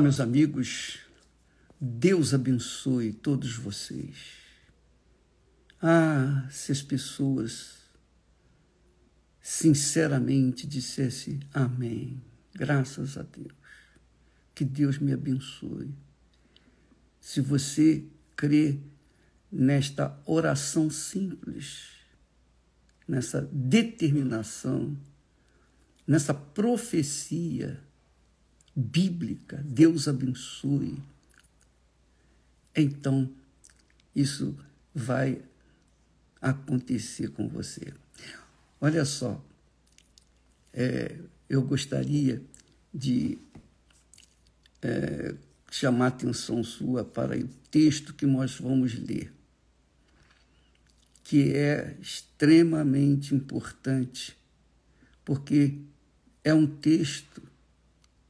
meus amigos, Deus abençoe todos vocês. Ah, se as pessoas sinceramente dissessem amém, graças a Deus, que Deus me abençoe. Se você crê nesta oração simples, nessa determinação, nessa profecia bíblica, Deus abençoe, então isso vai acontecer com você. Olha só, é, eu gostaria de é, chamar a atenção sua para o texto que nós vamos ler que é extremamente importante, porque é um texto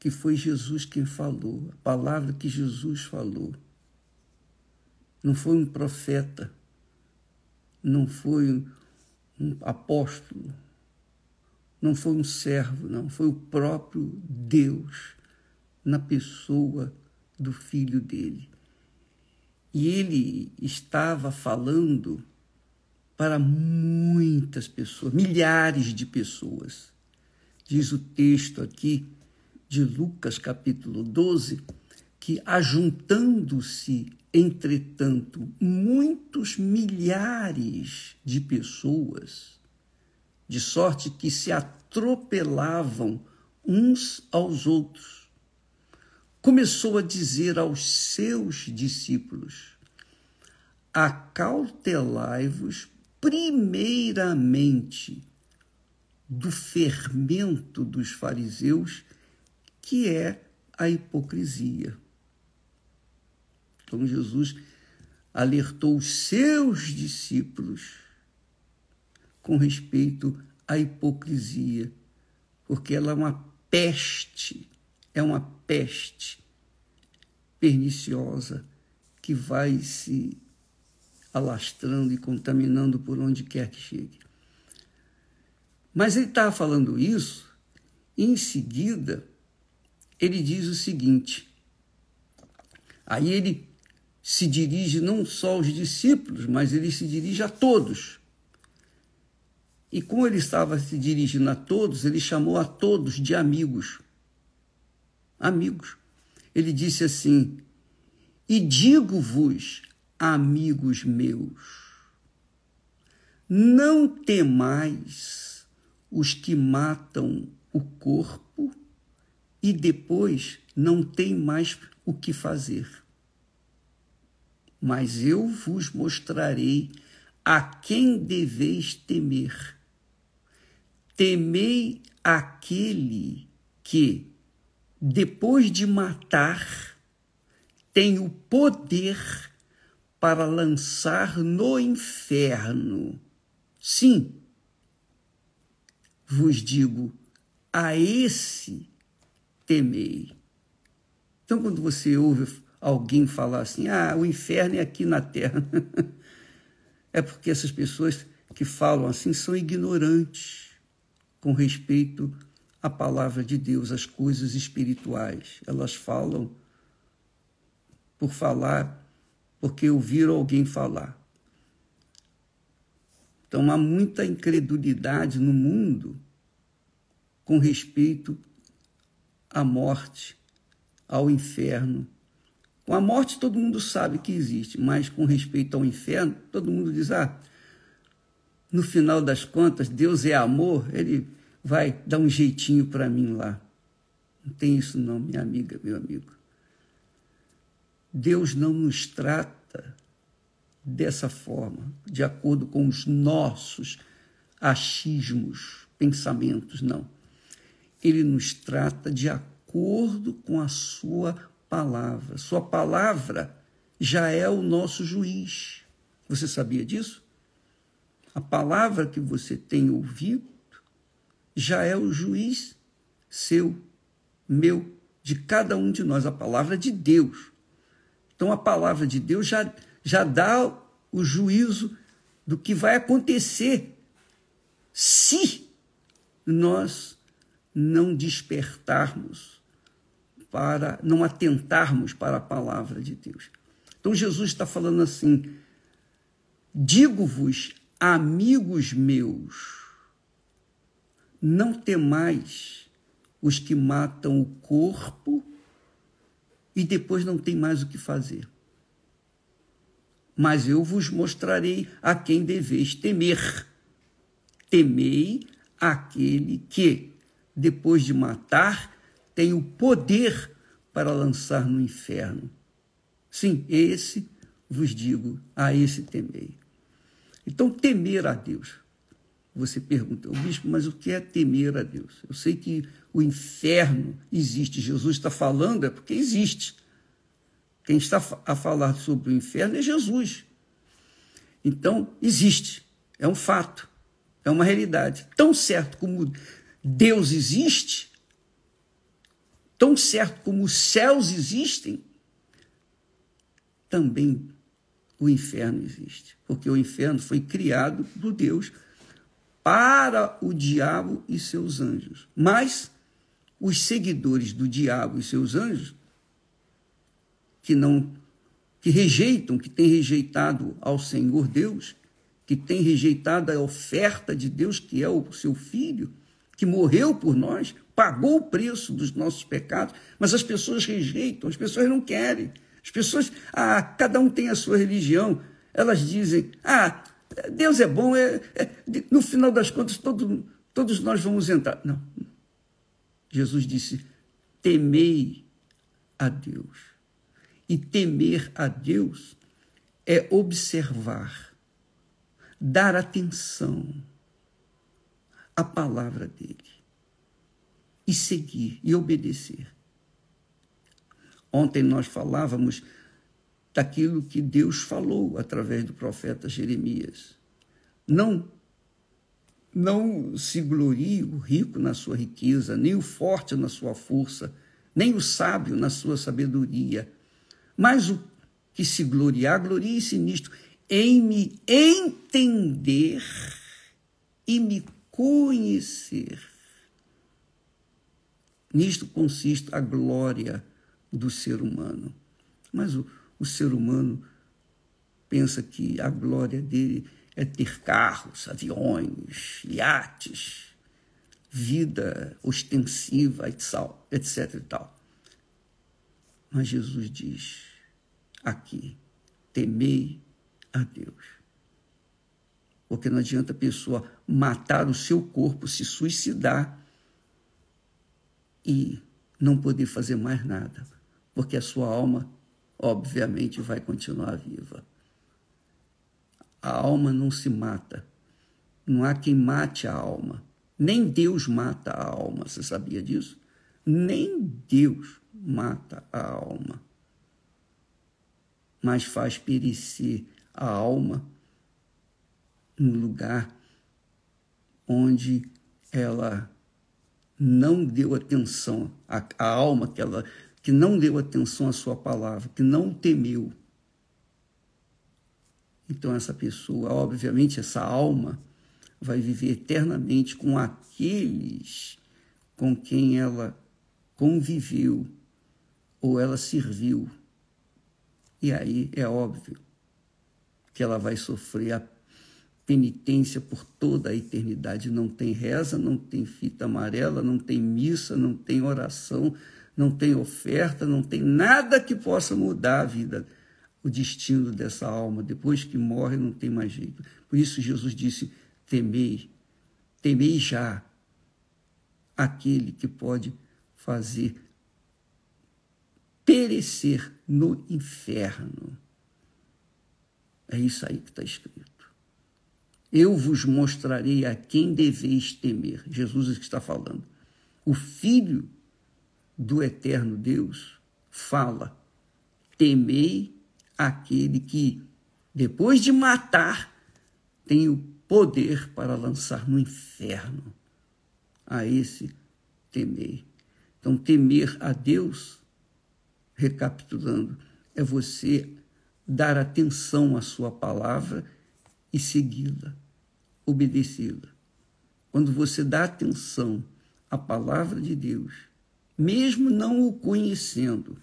que foi Jesus quem falou, a palavra que Jesus falou. Não foi um profeta, não foi um apóstolo, não foi um servo, não, foi o próprio Deus na pessoa do filho dele. E ele estava falando para muitas pessoas, milhares de pessoas. Diz o texto aqui de Lucas, capítulo 12, que ajuntando-se, entretanto, muitos milhares de pessoas, de sorte que se atropelavam uns aos outros, começou a dizer aos seus discípulos: Acautelai-vos primeiramente do fermento dos fariseus, que é a hipocrisia. Então Jesus alertou os seus discípulos com respeito à hipocrisia, porque ela é uma peste, é uma peste perniciosa que vai se alastrando e contaminando por onde quer que chegue. Mas ele estava falando isso, e em seguida ele diz o seguinte: aí ele se dirige não só aos discípulos, mas ele se dirige a todos. E como ele estava se dirigindo a todos, ele chamou a todos de amigos. Amigos. Ele disse assim: E digo-vos amigos meus, não temais os que matam o corpo e depois não tem mais o que fazer. Mas eu vos mostrarei a quem deveis temer. Temei aquele que, depois de matar, tem o poder para lançar no inferno. Sim, vos digo, a esse temei. Então, quando você ouve alguém falar assim, ah, o inferno é aqui na terra, é porque essas pessoas que falam assim são ignorantes com respeito à palavra de Deus, às coisas espirituais. Elas falam por falar porque ouviram alguém falar. Então há muita incredulidade no mundo com respeito à morte, ao inferno. Com a morte todo mundo sabe que existe, mas com respeito ao inferno, todo mundo diz: ah, no final das contas, Deus é amor, ele vai dar um jeitinho para mim lá. Não tem isso não, minha amiga, meu amigo. Deus não nos trata dessa forma, de acordo com os nossos achismos, pensamentos, não. Ele nos trata de acordo com a sua palavra. Sua palavra já é o nosso juiz. Você sabia disso? A palavra que você tem ouvido já é o juiz seu, meu, de cada um de nós, a palavra de Deus. Então a palavra de Deus já, já dá o juízo do que vai acontecer se nós não despertarmos para não atentarmos para a palavra de Deus. Então Jesus está falando assim: digo-vos, amigos meus, não temais os que matam o corpo e depois não tem mais o que fazer. Mas eu vos mostrarei a quem deveis temer. Temei aquele que, depois de matar, tem o poder para lançar no inferno. Sim, esse vos digo, a esse temei. Então, temer a Deus. Você pergunta, o bispo, mas o que é temer a Deus? Eu sei que o inferno existe. Jesus está falando é porque existe. Quem está a falar sobre o inferno é Jesus. Então, existe. É um fato. É uma realidade. Tão certo como Deus existe, tão certo como os céus existem, também o inferno existe. Porque o inferno foi criado por Deus para o diabo e seus anjos. Mas os seguidores do diabo e seus anjos, que não que rejeitam, que têm rejeitado ao Senhor Deus, que têm rejeitado a oferta de Deus, que é o seu filho, que morreu por nós, pagou o preço dos nossos pecados, mas as pessoas rejeitam, as pessoas não querem. As pessoas, ah, cada um tem a sua religião, elas dizem, ah, Deus é bom, é, é, no final das contas todo, todos nós vamos entrar. Não. Jesus disse: temei a Deus. E temer a Deus é observar, dar atenção à palavra dele e seguir e obedecer. Ontem nós falávamos daquilo que Deus falou através do profeta Jeremias. Não não se glorie o rico na sua riqueza, nem o forte na sua força, nem o sábio na sua sabedoria, mas o que se gloriar, glorie-se nisto, em me entender e me conhecer. Nisto consiste a glória do ser humano. Mas o, o ser humano pensa que a glória dele é ter carros, aviões, iates, vida ostensiva, etc. E tal. Mas Jesus diz aqui: temei a Deus. Porque não adianta a pessoa matar o seu corpo, se suicidar e não poder fazer mais nada, porque a sua alma obviamente vai continuar viva. A alma não se mata. Não há quem mate a alma. Nem Deus mata a alma. Você sabia disso? Nem Deus mata a alma. Mas faz perecer a alma no lugar onde ela não deu atenção, a alma que ela que não deu atenção à sua palavra, que não temeu. Então, essa pessoa, obviamente, essa alma, vai viver eternamente com aqueles com quem ela conviveu ou ela serviu. E aí é óbvio que ela vai sofrer a penitência por toda a eternidade. Não tem reza, não tem fita amarela, não tem missa, não tem oração, não tem oferta, não tem nada que possa mudar a vida, o destino dessa alma. Depois que morre, não tem mais jeito. Por isso, Jesus disse: temei, temei já aquele que pode fazer perecer no inferno. É isso aí que está escrito. Eu vos mostrarei a quem deveis temer. Jesus é está falando. O Filho do eterno Deus fala: temei aquele que, depois de matar, tem o poder para lançar no inferno. A esse temei. Então, temer a Deus, recapitulando, é você dar atenção à sua palavra e segui-la, obedecê-la. Quando você dá atenção à palavra de Deus, mesmo não o conhecendo.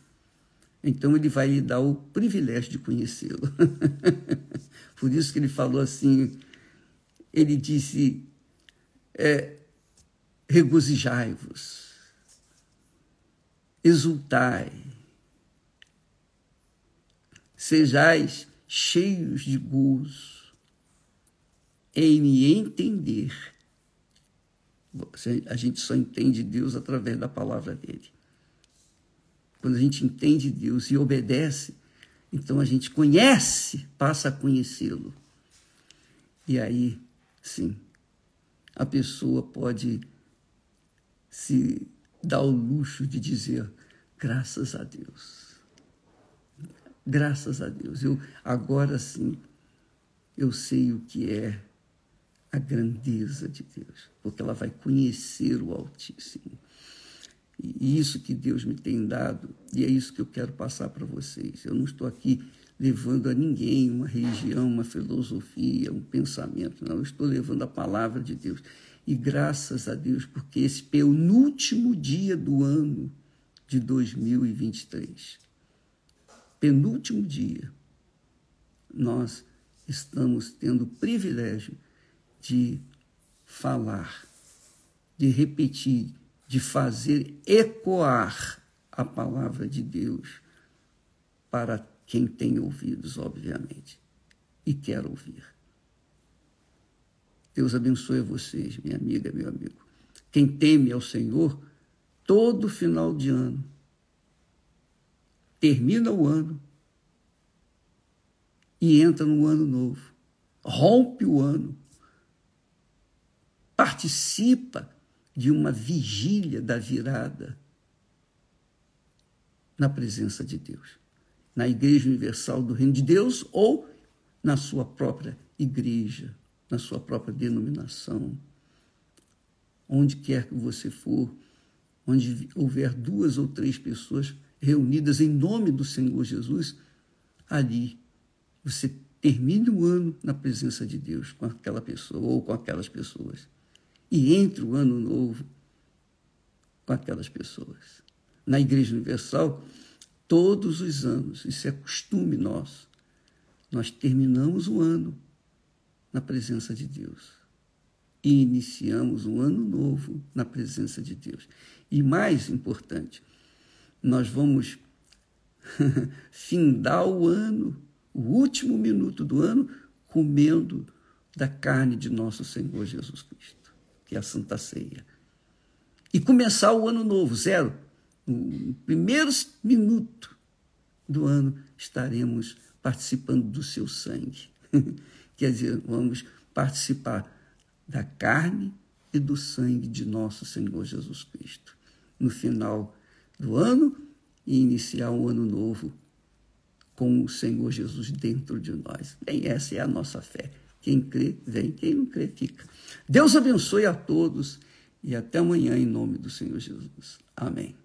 Então ele vai lhe dar o privilégio de conhecê-lo. Por isso que ele falou assim, ele disse, é, regozijai-vos, exultai, sejais cheios de gozo em me entender. A gente só entende Deus através da palavra dele. Quando a gente entende Deus e obedece, então a gente conhece, passa a conhecê-lo. E aí, sim, a pessoa pode se dar o luxo de dizer graças a Deus. Graças a Deus. Eu agora sim eu sei o que é a grandeza de Deus, porque ela vai conhecer o Altíssimo. E isso que Deus me tem dado, e é isso que eu quero passar para vocês. Eu não estou aqui levando a ninguém uma religião, uma filosofia, um pensamento, não. Eu estou levando a palavra de Deus. E graças a Deus, porque esse penúltimo dia do ano de 2023, penúltimo dia, nós estamos tendo o privilégio de falar, de repetir, de fazer ecoar a palavra de Deus para quem tem ouvidos, obviamente, e quer ouvir. Deus abençoe vocês, minha amiga, meu amigo. Quem teme ao Senhor, todo final de ano, termina o ano e entra no ano novo, rompe o ano, participa de uma vigília da virada na presença de Deus, na Igreja Universal do Reino de Deus ou na sua própria igreja, na sua própria denominação. Onde quer que você for, onde houver duas ou três pessoas reunidas em nome do Senhor Jesus, ali você termine o ano na presença de Deus com aquela pessoa ou com aquelas pessoas e entre o ano novo com aquelas pessoas. Na Igreja Universal, todos os anos, isso é costume nosso, nós terminamos o ano na presença de Deus e iniciamos um ano novo na presença de Deus. E mais importante, nós vamos findar o ano, o último minuto do ano, comendo da carne de nosso Senhor Jesus Cristo que é a Santa Ceia. E começar o ano novo, zero. No primeiro minuto do ano estaremos participando do seu sangue. Quer dizer, vamos participar da carne e do sangue de nosso Senhor Jesus Cristo. No final do ano e iniciar um ano novo com o Senhor Jesus dentro de nós. Bem, essa é a nossa fé. Quem crê, vem. Quem não crê, fica. Deus abençoe a todos e até amanhã, em nome do Senhor Jesus. Amém.